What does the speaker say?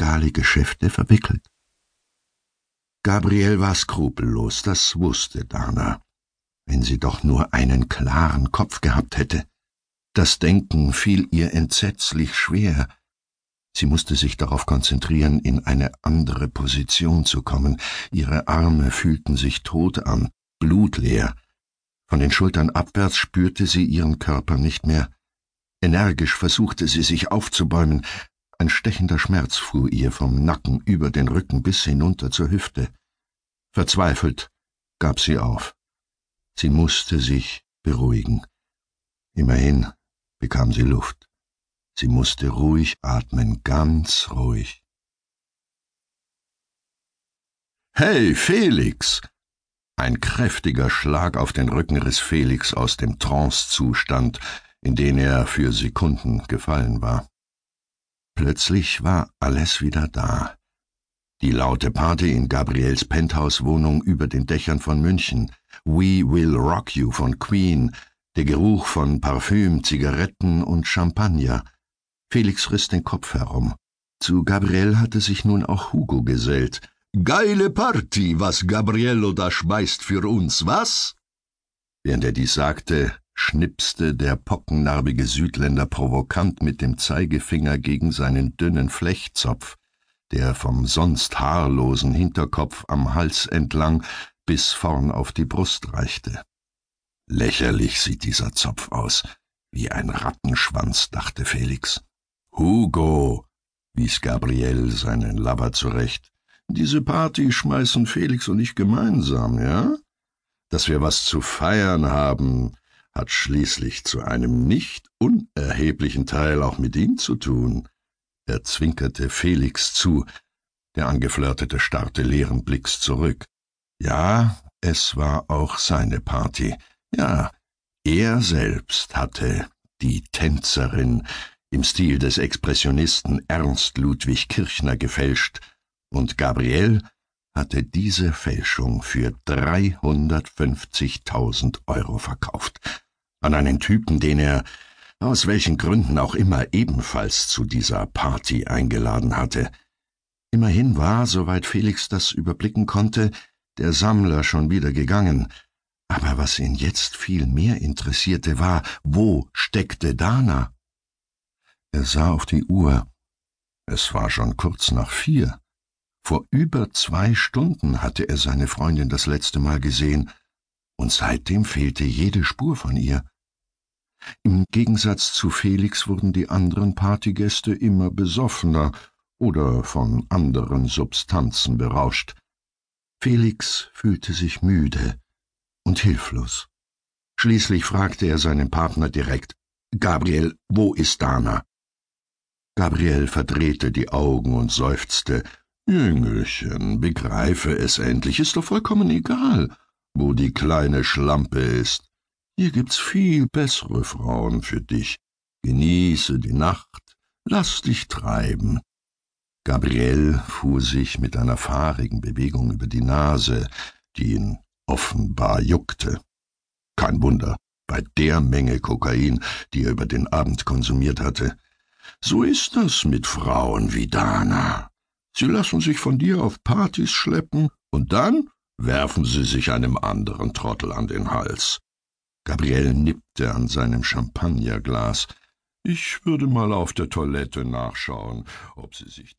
illegale Geschäfte verwickelt. Gabriel war skrupellos, das wusste Dana. Wenn sie doch nur einen klaren Kopf gehabt hätte. Das Denken fiel ihr entsetzlich schwer. Sie musste sich darauf konzentrieren, in eine andere Position zu kommen. Ihre Arme fühlten sich tot an, blutleer. Von den Schultern abwärts spürte sie ihren Körper nicht mehr. Energisch versuchte sie sich aufzubäumen, ein stechender Schmerz fuhr ihr vom Nacken über den Rücken bis hinunter zur Hüfte. Verzweifelt gab sie auf. Sie musste sich beruhigen. Immerhin bekam sie Luft. Sie musste ruhig atmen, ganz ruhig. Hey, Felix! Ein kräftiger Schlag auf den Rücken riss Felix aus dem Trancezustand, in den er für Sekunden gefallen war. Plötzlich war alles wieder da. Die laute Party in Gabriels Penthouse-Wohnung über den Dächern von München, We Will Rock You von Queen, der Geruch von Parfüm, Zigaretten und Champagner. Felix riss den Kopf herum. Zu Gabriel hatte sich nun auch Hugo gesellt. Geile Party, was Gabriello da schmeißt für uns, was? Während er dies sagte, schnipste der pockennarbige Südländer provokant mit dem Zeigefinger gegen seinen dünnen Flechtzopf, der vom sonst haarlosen Hinterkopf am Hals entlang bis vorn auf die Brust reichte. Lächerlich sieht dieser Zopf aus, wie ein Rattenschwanz, dachte Felix. Hugo, wies Gabriel seinen Lover zurecht. Diese Party schmeißen Felix und ich gemeinsam, ja? Dass wir was zu feiern haben, hat schließlich zu einem nicht unerheblichen Teil auch mit ihm zu tun. Er zwinkerte Felix zu, der Angeflirtete starrte leeren Blicks zurück. Ja, es war auch seine Party. Ja, er selbst hatte die Tänzerin im Stil des Expressionisten Ernst Ludwig Kirchner gefälscht, und Gabriel hatte diese Fälschung für 350.000 Euro verkauft. An einen Typen, den er, aus welchen Gründen auch immer, ebenfalls zu dieser Party eingeladen hatte. Immerhin war, soweit Felix das überblicken konnte, der Sammler schon wieder gegangen. Aber was ihn jetzt viel mehr interessierte, war, wo steckte Dana? Er sah auf die Uhr. Es war schon kurz nach vier. Vor über zwei Stunden hatte er seine Freundin das letzte Mal gesehen, und seitdem fehlte jede Spur von ihr. Im Gegensatz zu Felix wurden die anderen Partygäste immer besoffener oder von anderen Substanzen berauscht. Felix fühlte sich müde und hilflos. Schließlich fragte er seinen Partner direkt Gabriel, wo ist Dana? Gabriel verdrehte die Augen und seufzte Jüngelchen, begreife es endlich, ist doch vollkommen egal, wo die kleine Schlampe ist. Hier gibt's viel bessere Frauen für dich. Genieße die Nacht, lass dich treiben. Gabriel fuhr sich mit einer fahrigen Bewegung über die Nase, die ihn offenbar juckte. Kein Wunder, bei der Menge Kokain, die er über den Abend konsumiert hatte. So ist das mit Frauen wie Dana. Sie lassen sich von dir auf Partys schleppen, und dann werfen sie sich einem anderen Trottel an den Hals. Gabriel nippte an seinem Champagnerglas. Ich würde mal auf der Toilette nachschauen, ob sie sich da